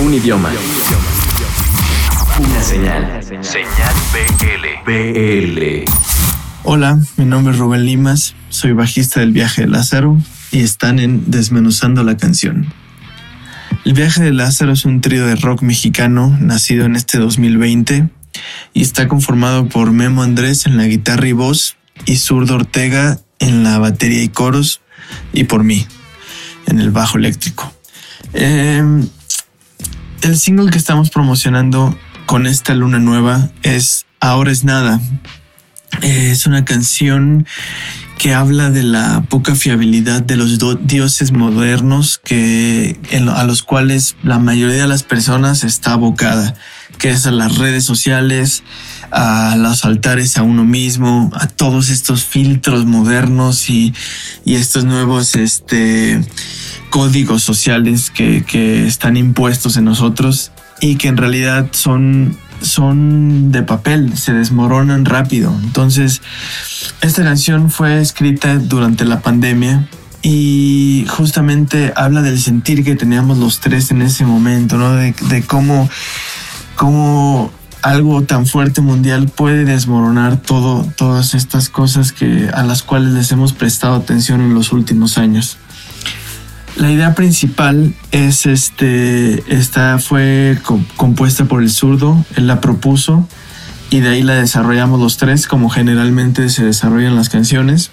Un idioma. Una señal. Señal BL. BL. Hola, mi nombre es Rubén Limas, soy bajista del Viaje de Lázaro y están en Desmenuzando la canción. El Viaje de Lázaro es un trío de rock mexicano nacido en este 2020 y está conformado por Memo Andrés en la guitarra y voz y Zurdo Ortega en la batería y coros y por mí en el bajo eléctrico. Em, el single que estamos promocionando con esta luna nueva es Ahora es nada. Es una canción que habla de la poca fiabilidad de los dioses modernos que, a los cuales la mayoría de las personas está abocada, que es a las redes sociales, a los altares a uno mismo, a todos estos filtros modernos y, y estos nuevos este, códigos sociales que, que están impuestos en nosotros y que en realidad son son de papel, se desmoronan rápido. Entonces, esta canción fue escrita durante la pandemia y justamente habla del sentir que teníamos los tres en ese momento, ¿no? De, cómo, cómo algo tan fuerte mundial puede desmoronar todo, todas estas cosas que, a las cuales les hemos prestado atención en los últimos años. La idea principal es este, esta fue compuesta por el zurdo, él la propuso y de ahí la desarrollamos los tres como generalmente se desarrollan las canciones.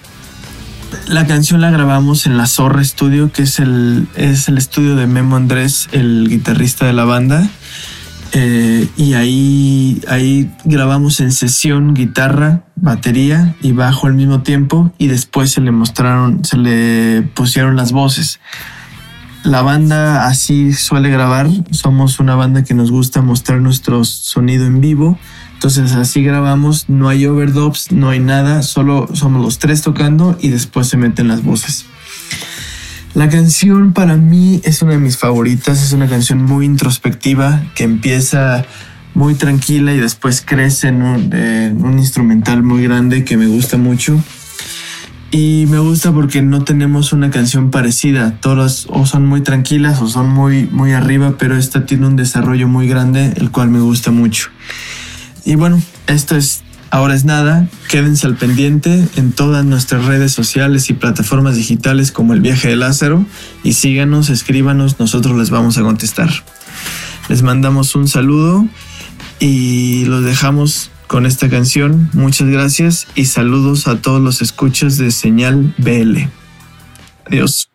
La canción la grabamos en la Zorra Studio, que es el, es el estudio de Memo Andrés, el guitarrista de la banda. Eh, y ahí, ahí grabamos en sesión guitarra, batería y bajo al mismo tiempo y después se le mostraron, se le pusieron las voces. La banda así suele grabar, somos una banda que nos gusta mostrar nuestro sonido en vivo, entonces así grabamos, no hay overdubs, no hay nada, solo somos los tres tocando y después se meten las voces. La canción para mí es una de mis favoritas, es una canción muy introspectiva que empieza muy tranquila y después crece en un, instrumental muy grande que me gusta mucho. Y me gusta porque no tenemos una canción parecida. Todas o son muy tranquilas o son muy, muy arriba, pero esta tiene un desarrollo muy grande, el cual me gusta mucho. Y bueno, esto es Ahora es nada, quédense al pendiente en todas nuestras redes sociales y plataformas digitales como el viaje de Lázaro y síganos, escríbanos, nosotros les vamos a contestar. Les mandamos un saludo y los dejamos con esta canción. Muchas gracias y saludos a todos los escuchas de Señal BL. Adiós.